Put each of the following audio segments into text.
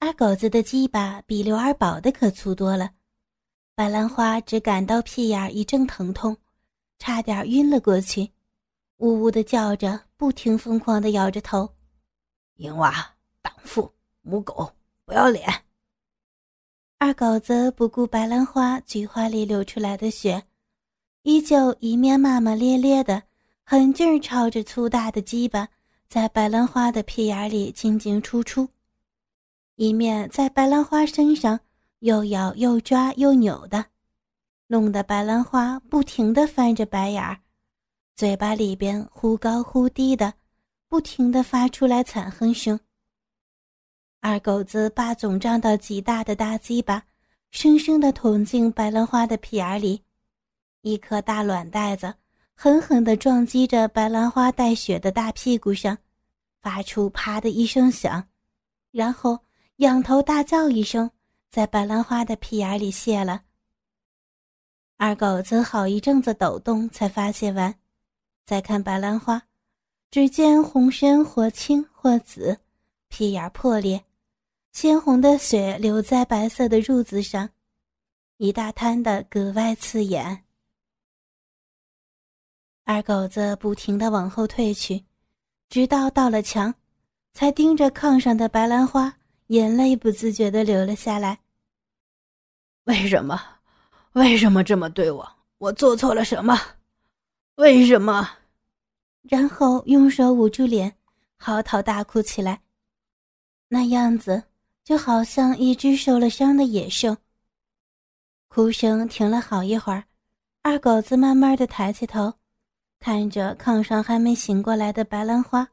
二狗子的鸡巴比刘二宝的可粗多了，白兰花只感到屁眼一阵疼痛，差点晕了过去，呜呜的叫着，不停疯狂的摇着头。淫娃、荡妇、母狗，不要脸！二狗子不顾白兰花菊花里流出来的血，依旧一面骂骂咧咧的，狠劲儿朝着粗大的鸡巴在白兰花的屁眼里进进出出，一面在白兰花身上又咬又抓又扭的，弄得白兰花不停的翻着白眼儿，嘴巴里边忽高忽低的，不停的发出来惨哼声。二狗子把总胀到极大的大鸡巴，生生的捅进白兰花的屁眼里，一颗大卵袋子狠狠地撞击着白兰花带血的大屁股上，发出“啪”的一声响，然后仰头大叫一声，在白兰花的屁眼里泄了。二狗子好一阵子抖动，才发泄完，再看白兰花，只见红深或青或紫，屁眼破裂。鲜红的血流在白色的褥子上，一大滩的格外刺眼。二狗子不停的往后退去，直到到了墙，才盯着炕上的白兰花，眼泪不自觉的流了下来。为什么？为什么这么对我？我做错了什么？为什么？然后用手捂住脸，嚎啕大哭起来，那样子。就好像一只受了伤的野兽。哭声停了好一会儿，二狗子慢慢的抬起头，看着炕上还没醒过来的白兰花，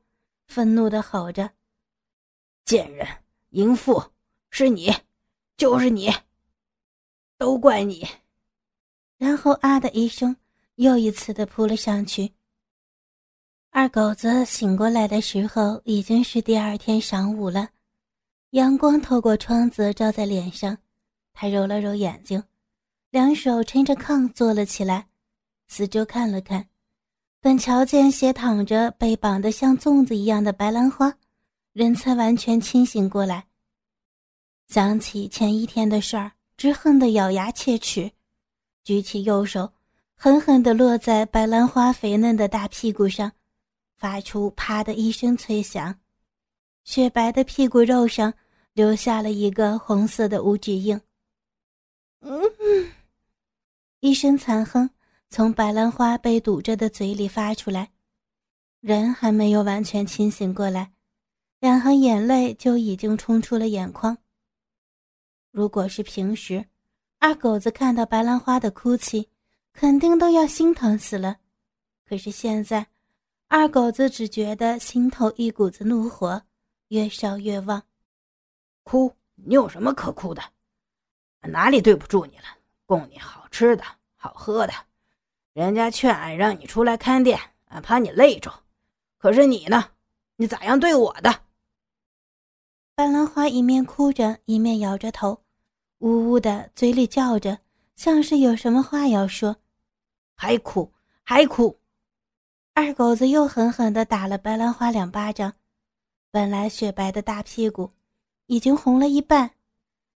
愤怒的吼着：“贱人，淫妇，是你，就是你，都怪你！”然后啊的一声，又一次的扑了上去。二狗子醒过来的时候，已经是第二天晌午了。阳光透过窗子照在脸上，他揉了揉眼睛，两手撑着炕坐了起来，四周看了看，本瞧见斜躺着、被绑得像粽子一样的白兰花，人才完全清醒过来。想起前一天的事儿，只恨得咬牙切齿，举起右手，狠狠地落在白兰花肥嫩的大屁股上，发出“啪”的一声脆响，雪白的屁股肉上。留下了一个红色的五指印。嗯，一声惨哼从白兰花被堵着的嘴里发出来，人还没有完全清醒过来，两行眼泪就已经冲出了眼眶。如果是平时，二狗子看到白兰花的哭泣，肯定都要心疼死了。可是现在，二狗子只觉得心头一股子怒火越烧越旺。哭？你有什么可哭的？哪里对不住你了？供你好吃的好喝的，人家劝俺让你出来看店，俺怕你累着。可是你呢？你咋样对我的？白兰花一面哭着，一面摇着头，呜呜的，嘴里叫着，像是有什么话要说。还哭？还哭？二狗子又狠狠地打了白兰花两巴掌，本来雪白的大屁股。已经红了一半，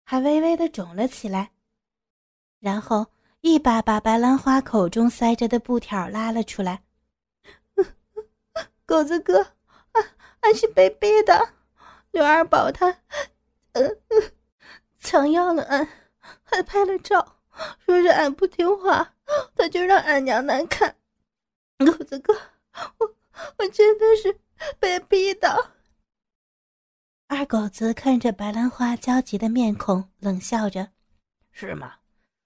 还微微的肿了起来。然后一把把白兰花口中塞着的布条拉了出来。狗子哥，俺俺是被逼的。刘二宝他，呃，强要了俺，还拍了照，说是俺不听话，他就让俺娘难看。狗子哥，我我真的是被逼的。二狗子看着白兰花焦急的面孔，冷笑着：“是吗？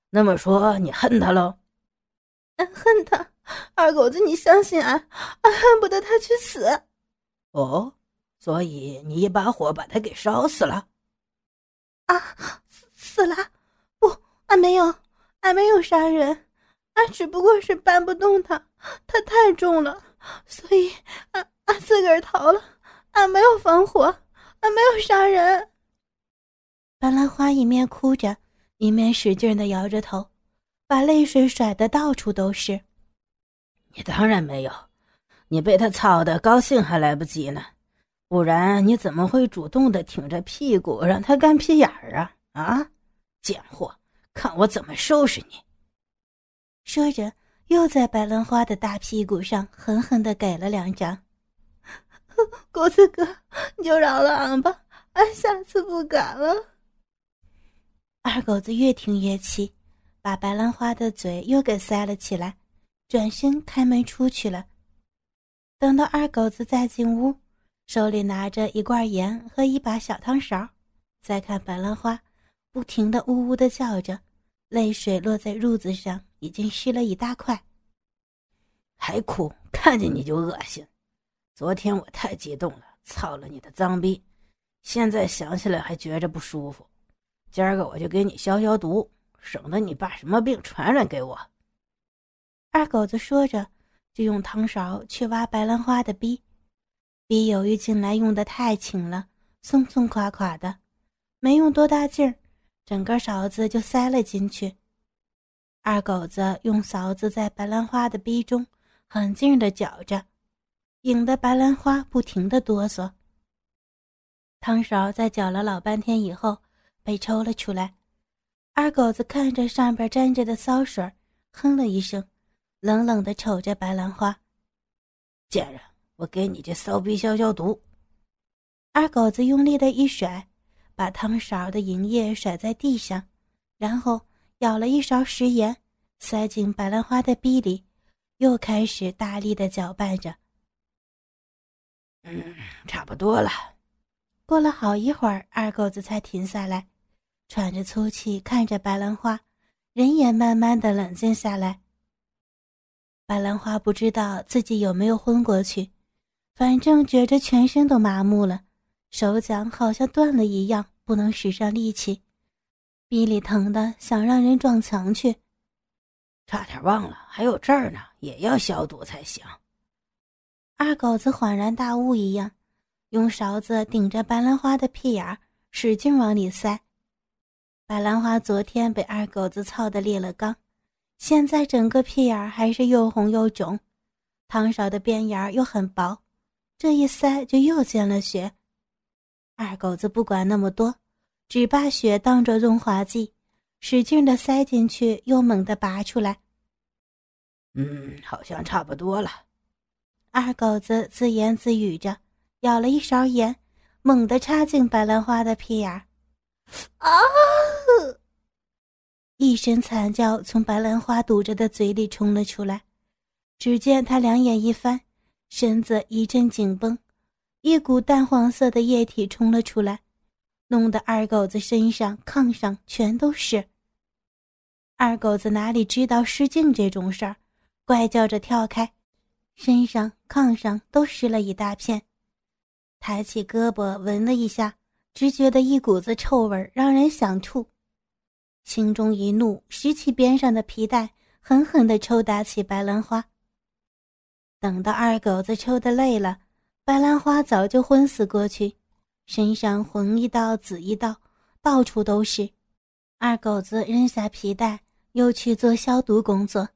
那么说你恨他喽？”“俺恨他。”二狗子，你相信俺？俺恨不得他去死。哦，所以你一把火把他给烧死了？啊，死死了？不，俺没有，俺没有杀人，俺只不过是搬不动他，他太重了，所以俺俺自个儿逃了。俺没有放火。俺没有杀人。白兰花一面哭着，一面使劲的摇着头，把泪水甩得到处都是。你当然没有，你被他操的高兴还来不及呢，不然你怎么会主动的挺着屁股让他干屁眼儿啊？啊，贱货，看我怎么收拾你！说着，又在白兰花的大屁股上狠狠的给了两掌。狗子哥，你就饶了俺吧，俺下次不敢了。二狗子越听越气，把白兰花的嘴又给塞了起来，转身开门出去了。等到二狗子再进屋。手里拿着一罐盐和一把小汤勺，再看白兰花，不停的呜呜的叫着，泪水落在褥子上，已经湿了一大块。还哭，看见你就恶心。昨天我太激动了，操了你的脏逼，现在想起来还觉着不舒服。今儿个我就给你消消毒，省得你把什么病传染给我。二狗子说着，就用汤勺去挖白兰花的逼。逼由于进来用的太轻了，松松垮垮的，没用多大劲儿，整个勺子就塞了进去。二狗子用勺子在白兰花的逼中狠劲儿的搅着，引得白兰花不停的哆嗦。汤勺在搅了老半天以后被抽了出来，二狗子看着上边沾着的骚水，哼了一声，冷冷的瞅着白兰花，贱人。我给你这骚逼消消毒。二狗子用力的一甩，把汤勺的银液甩在地上，然后舀了一勺食盐，塞进白兰花的逼里，又开始大力的搅拌着。嗯，差不多了。过了好一会儿，二狗子才停下来，喘着粗气看着白兰花，人也慢慢的冷静下来。白兰花不知道自己有没有昏过去。反正觉着全身都麻木了，手脚好像断了一样，不能使上力气，鼻里疼的想让人撞墙去。差点忘了，还有这儿呢，也要消毒才行。二狗子恍然大悟一样，用勺子顶着白兰花的屁眼儿，使劲往里塞。白兰花昨天被二狗子操的裂了肛，现在整个屁眼儿还是又红又肿，汤勺的边沿儿又很薄。这一塞就又见了血，二狗子不管那么多，只把血当作润滑剂，使劲的塞进去，又猛地拔出来。嗯，好像差不多了。二狗子自言自语着，舀了一勺盐，猛地插进白兰花的屁眼儿。啊！一声惨叫从白兰花堵着的嘴里冲了出来，只见他两眼一翻。身子一阵紧绷，一股淡黄色的液体冲了出来，弄得二狗子身上、炕上全都是。二狗子哪里知道失禁这种事儿，怪叫着跳开，身上、炕上都湿了一大片。抬起胳膊闻了一下，只觉得一股子臭味，让人想吐。心中一怒，拾起边上的皮带，狠狠地抽打起白兰花。等到二狗子抽的累了，白兰花早就昏死过去，身上红一道紫一道，到处都是。二狗子扔下皮带，又去做消毒工作。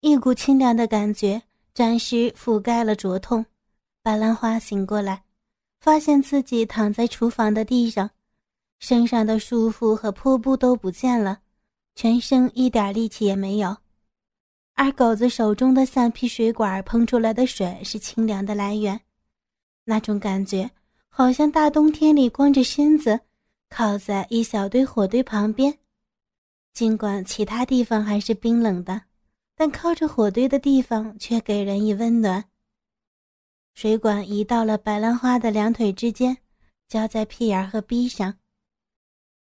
一股清凉的感觉暂时覆盖了灼痛。白兰花醒过来，发现自己躺在厨房的地上，身上的束缚和破布都不见了，全身一点力气也没有。二狗子手中的橡皮水管喷出来的水是清凉的来源，那种感觉好像大冬天里光着身子靠在一小堆火堆旁边，尽管其他地方还是冰冷的，但靠着火堆的地方却给人以温暖。水管移到了白兰花的两腿之间，交在屁眼和逼上，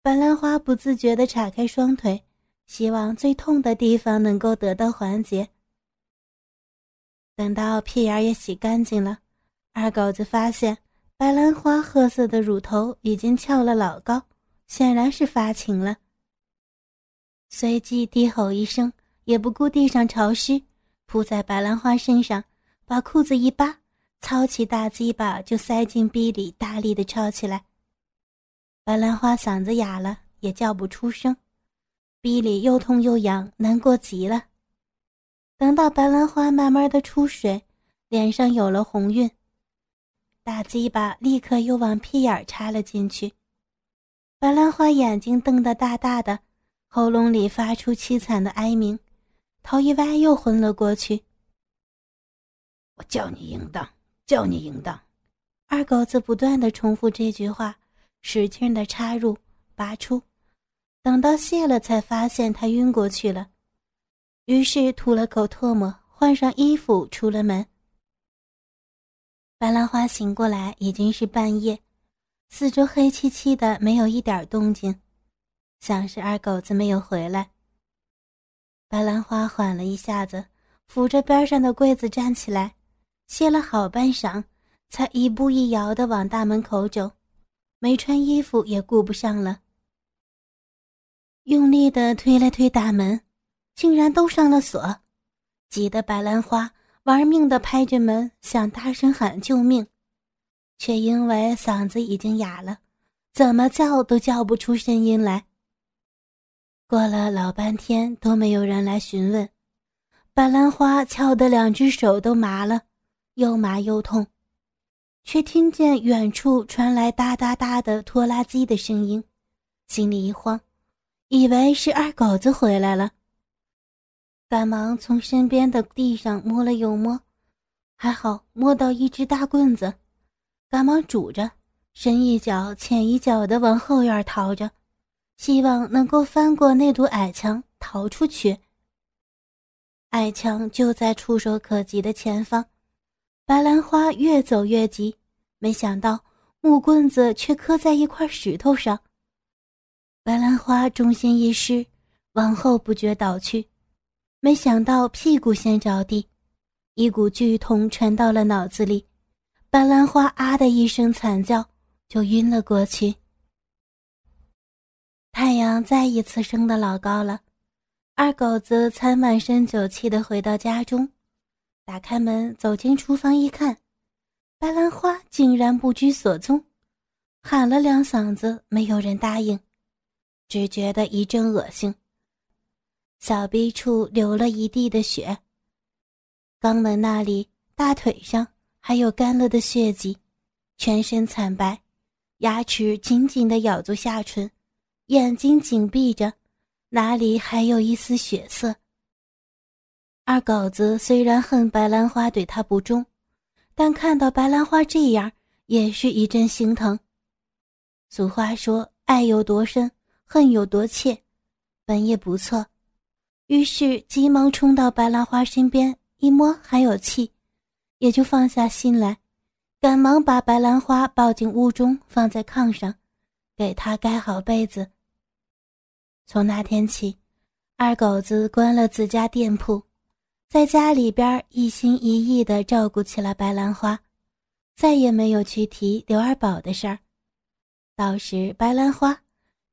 白兰花不自觉地岔开双腿。希望最痛的地方能够得到缓解。等到屁眼也洗干净了，二狗子发现白兰花褐色的乳头已经翘了老高，显然是发情了。随即低吼一声，也不顾地上潮湿，扑在白兰花身上，把裤子一扒，操起大鸡巴就塞进逼里，大力的抄起来。白兰花嗓子哑了，也叫不出声。鼻里又痛又痒，难过极了。等到白兰花慢慢的出水，脸上有了红晕，大鸡巴立刻又往屁眼插了进去。白兰花眼睛瞪得大大的，喉咙里发出凄惨的哀鸣，头一歪又昏了过去。我叫你淫荡，叫你淫荡！二狗子不断的重复这句话，使劲的插入、拔出，等到谢了，才发现他晕过去了。于是吐了口唾沫，换上衣服出了门。白兰花醒过来已经是半夜。四周黑漆漆的，没有一点动静，像是二狗子没有回来。白兰花缓了一下子，扶着边上的柜子站起来，歇了好半晌，才一步一摇的往大门口走，没穿衣服也顾不上了，用力的推了推大门，竟然都上了锁，急得白兰花玩命的拍着门，想大声喊救命。却因为嗓子已经哑了，怎么叫都叫不出声音来。过了老半天都没有人来询问，白兰花敲得两只手都麻了，又麻又痛，却听见远处传来哒哒哒的拖拉机的声音，心里一慌，以为是二狗子回来了，赶忙从身边的地上摸了又摸，还好摸到一只大棍子。赶忙拄着，深一脚浅一脚的往后院逃着，希望能够翻过那堵矮墙逃出去。矮墙就在触手可及的前方，白兰花越走越急，没想到木棍子却磕在一块石头上。白兰花重心一失，往后不觉倒去，没想到屁股先着地，一股剧痛传到了脑子里。白兰花啊的一声惨叫，就晕了过去。太阳再一次升得老高了，二狗子才满身酒气的回到家中，打开门走进厨房一看，白兰花竟然不知所踪，喊了两嗓子没有人答应，只觉得一阵恶心，小臂处流了一地的血，肛门那里、大腿上。还有干了的血迹，全身惨白，牙齿紧紧地咬住下唇，眼睛紧闭着，哪里还有一丝血色？二狗子虽然恨白兰花对他不忠，但看到白兰花这样，也是一阵心疼。俗话说：“爱有多深，恨有多切。”本也不错，于是急忙冲到白兰花身边，一摸还有气。也就放下心来，赶忙把白兰花抱进屋中，放在炕上，给她盖好被子。从那天起，二狗子关了自家店铺，在家里边一心一意地照顾起了白兰花，再也没有去提刘二宝的事儿。倒是白兰花，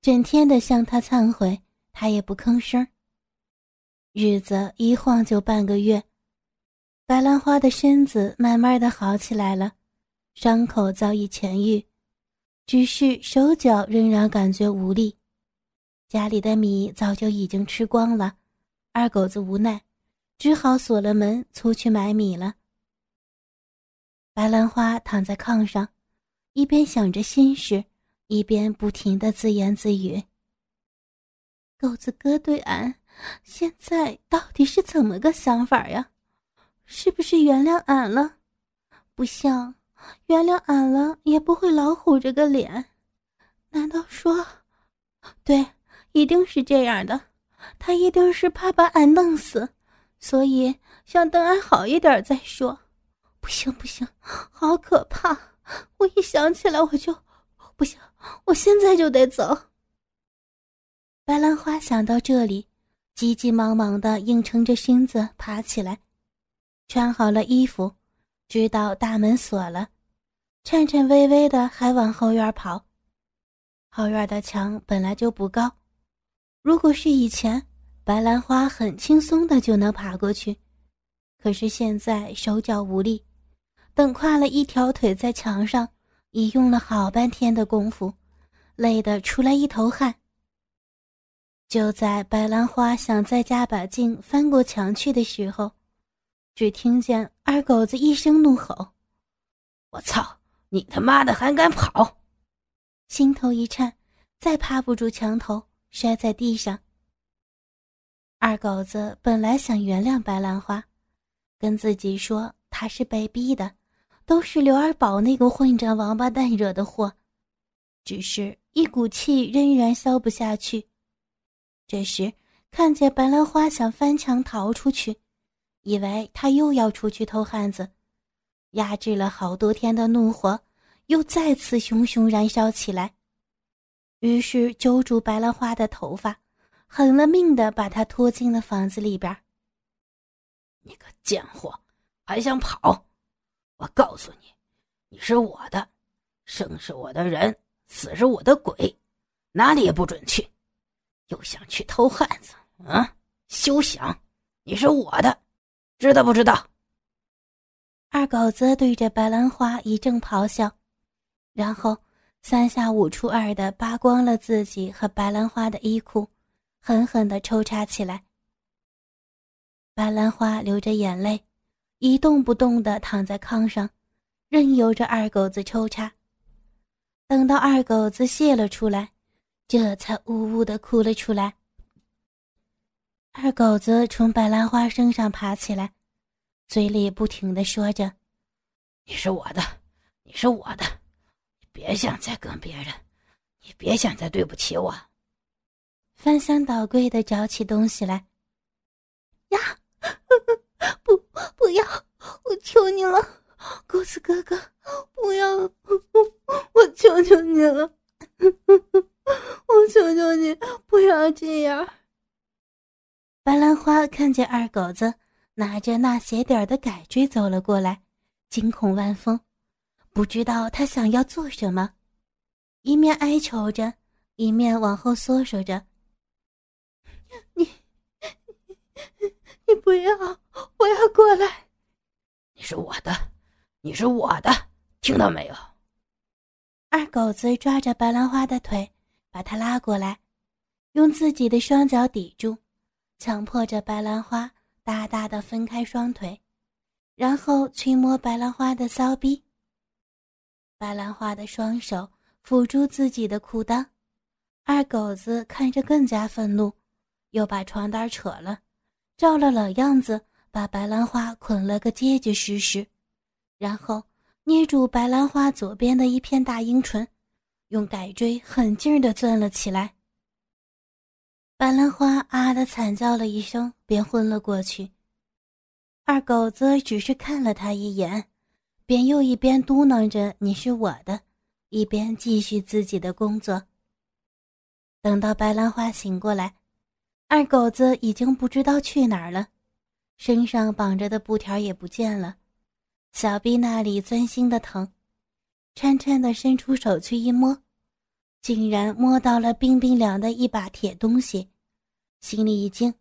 整天的向他忏悔，他也不吭声。日子一晃就半个月。白兰花的身子慢慢的好起来了，伤口早已痊愈，只是手脚仍然感觉无力。家里的米早就已经吃光了，二狗子无奈，只好锁了门出去买米了。白兰花躺在炕上，一边想着心事，一边不停的自言自语：“狗子哥对俺现在到底是怎么个想法呀？”是不是原谅俺了？不像，原谅俺了也不会老虎这个脸。难道说，对，一定是这样的。他一定是怕把俺弄死，所以想等俺好一点再说。不行不行，好可怕！我一想起来我就不行，我现在就得走。白兰花想到这里，急急忙忙的硬撑着身子爬起来。穿好了衣服，知道大门锁了，颤颤巍巍的还往后院跑。后院的墙本来就不高，如果是以前，白兰花很轻松的就能爬过去。可是现在手脚无力，等跨了一条腿在墙上，已用了好半天的功夫，累得出来一头汗。就在白兰花想再加把劲翻过墙去的时候，只听见二狗子一声怒吼：“我操！你他妈的还敢跑！心头一颤，再趴不住墙头，摔在地上。二狗子本来想原谅白兰花，跟自己说他是被逼的，都是刘二宝那个混账王八蛋惹的祸，只是一股气仍然消不下去。这时看见白兰花想翻墙逃出去，以为他又要出去偷汉子。压制了好多天的怒火，又再次熊熊燃烧起来。于是揪住白兰花的头发，狠了命的把她拖进了房子里边。你个贱货，还想跑？我告诉你，你是我的，生是我的人，死是我的鬼，哪里也不准去。又想去偷汉子？啊，休想！你是我的，知道不知道？二狗子对着白兰花一阵咆哮，然后三下五除二的扒光了自己和白兰花的衣裤，狠狠的抽插起来。白兰花流着眼泪，一动不动的躺在炕上，任由着二狗子抽插。等到二狗子泄了出来，这才呜呜的哭了出来。二狗子从白兰花身上爬起来。嘴里不停的说着：“你是我的，你是我的，你别想再跟别人，你别想再对不起我。”翻箱倒柜的找起东西来。呀，不，不要！我求你了，公子哥哥，不要！我求求你了，我求求你不要这样。白兰花看见二狗子。拿着那鞋底的改锥走了过来，惊恐万分，不知道他想要做什么，一面哀求着，一面往后缩缩着。你，你不要，我要过来。你是我的，你是我的，听到没有？二狗子抓着白兰花的腿，把她拉过来，用自己的双脚抵住，强迫着白兰花。大大的分开双腿，然后去摸白兰花的骚逼。白兰花的双手抚住自己的裤裆，二狗子看着更加愤怒，又把床单扯了，照了老样子，把白兰花捆了个结结实实，然后捏住白兰花左边的一片大阴唇，用改锥狠劲地攥了起来。白兰花啊的惨叫了一声，便昏了过去。二狗子只是看了他一眼，便又一边嘟囔着“你是我的”，一边继续自己的工作。等到白兰花醒过来，二狗子已经不知道去哪儿了，身上绑着的布条也不见了，小臂那里钻心的疼，颤颤的伸出手去一摸。竟然摸到了冰冰凉的一把铁东西，心里一惊，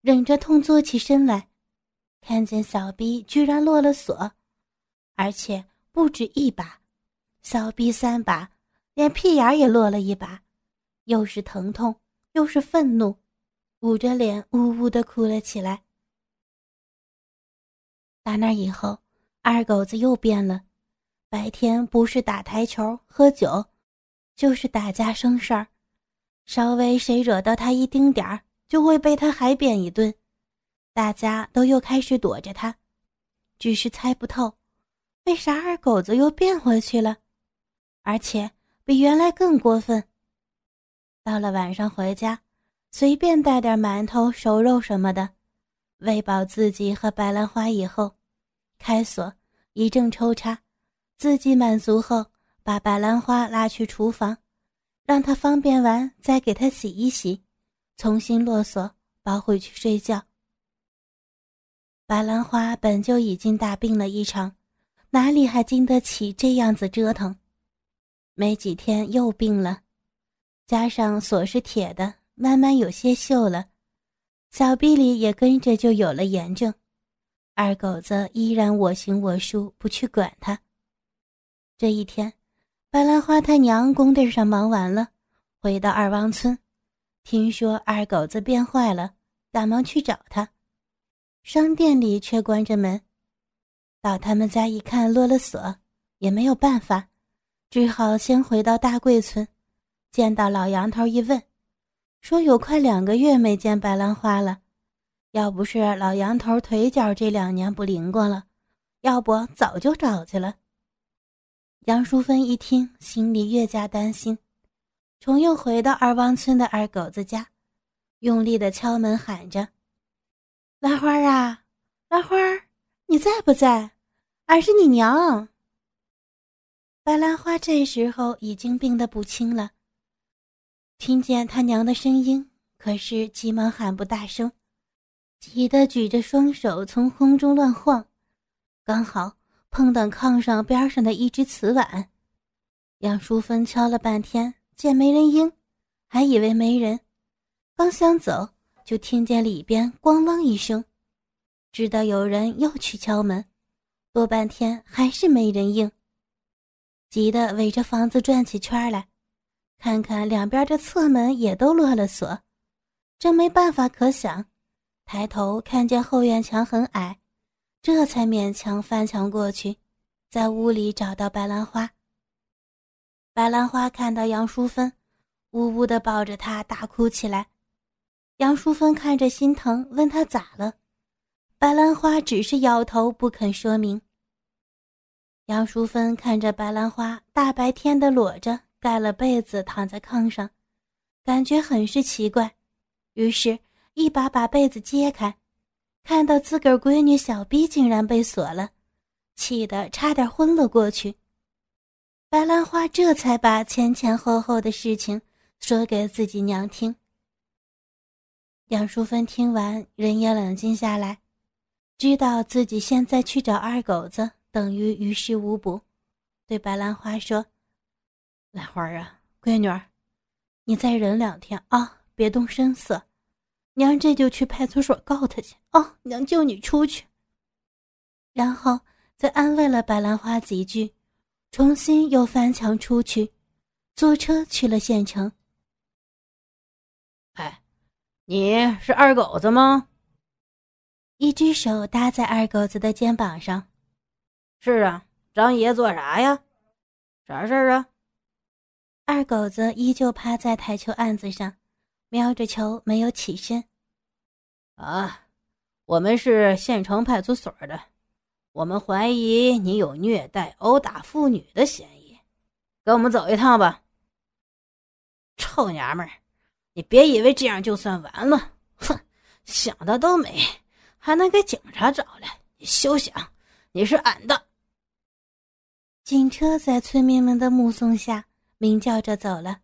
忍着痛坐起身来，看见小臂居然落了锁，而且不止一把，小臂三把，连屁眼也落了一把，又是疼痛又是愤怒，捂着脸呜呜的哭了起来。打那以后，二狗子又变了，白天不是打台球喝酒。就是打架生事儿，稍微谁惹到他一丁点儿，就会被他海扁一顿。大家都又开始躲着他，只是猜不透，为啥二狗子又变回去了，而且比原来更过分。到了晚上回家，随便带点馒头、熟肉什么的，喂饱自己和白兰花以后，开锁，一阵抽插，自己满足后。把白兰花拉去厨房，让她方便完再给她洗一洗，重新落锁，包回去睡觉。白兰花本就已经大病了一场，哪里还经得起这样子折腾？没几天又病了，加上锁是铁的，慢慢有些锈了，小臂里也跟着就有了炎症。二狗子依然我行我素，不去管他。这一天。白兰花他娘工地上忙完了，回到二王村，听说二狗子变坏了，赶忙去找他。商店里却关着门，到他们家一看，落了锁，也没有办法，只好先回到大贵村，见到老杨头一问，说有快两个月没见白兰花了。要不是老杨头腿脚这两年不灵光了，要不早就找去了。杨淑芬一听，心里越加担心，重又回到二王村的二狗子家，用力的敲门喊着：“兰花啊，兰花，你在不在？俺是你娘。”白兰花这时候已经病得不轻了，听见他娘的声音，可是急忙喊不大声。急得举着双手从空中乱晃，刚好碰到炕上边上的一只瓷碗。杨淑芬敲了半天，见没人应，还以为没人，刚想走，就听见里边咣啷一声，知道有人又去敲门，多半天还是没人应，急得围着房子转起圈来，看看两边的侧门也都落了锁，真没办法可想。抬头看见后院墙很矮，这才勉强翻墙过去，在屋里找到白兰花。白兰花看到杨淑芬，呜呜的抱着她大哭起来。杨淑芬看着心疼，问她咋了，白兰花只是摇头不肯说明。杨淑芬看着白兰花大白天的裸着，盖了被子躺在炕上，感觉很是奇怪，于是。一把把被子揭开，看到自个儿闺女小逼竟然被锁了，气得差点昏了过去。白兰花这才把前前后后的事情说给自己娘听。杨淑芬听完，人也冷静下来，知道自己现在去找二狗子等于于事无补，对白兰花说：“兰花啊，闺女儿，你再忍两天啊，别动声色。”娘这就去派出所告他去哦，娘救你出去。然后再安慰了白兰花几句，重新又翻墙出去，坐车去了县城。哎，你是二狗子吗？一只手搭在二狗子的肩膀上。是啊，张爷做啥呀？啥事儿啊？二狗子依旧趴在台球案子上。瞄着球，没有起身。啊，我们是县城派出所的，我们怀疑你有虐待、殴打妇女的嫌疑，跟我们走一趟吧。臭娘们儿，你别以为这样就算完了，哼，想的都美，还能给警察找来，你休想，你是俺的。警车在村民们的目送下鸣叫着走了。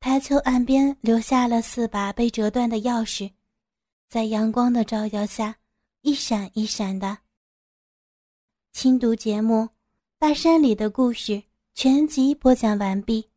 台球岸边留下了四把被折断的钥匙，在阳光的照耀下，一闪一闪的。轻读节目《大山里的故事》全集播讲完毕。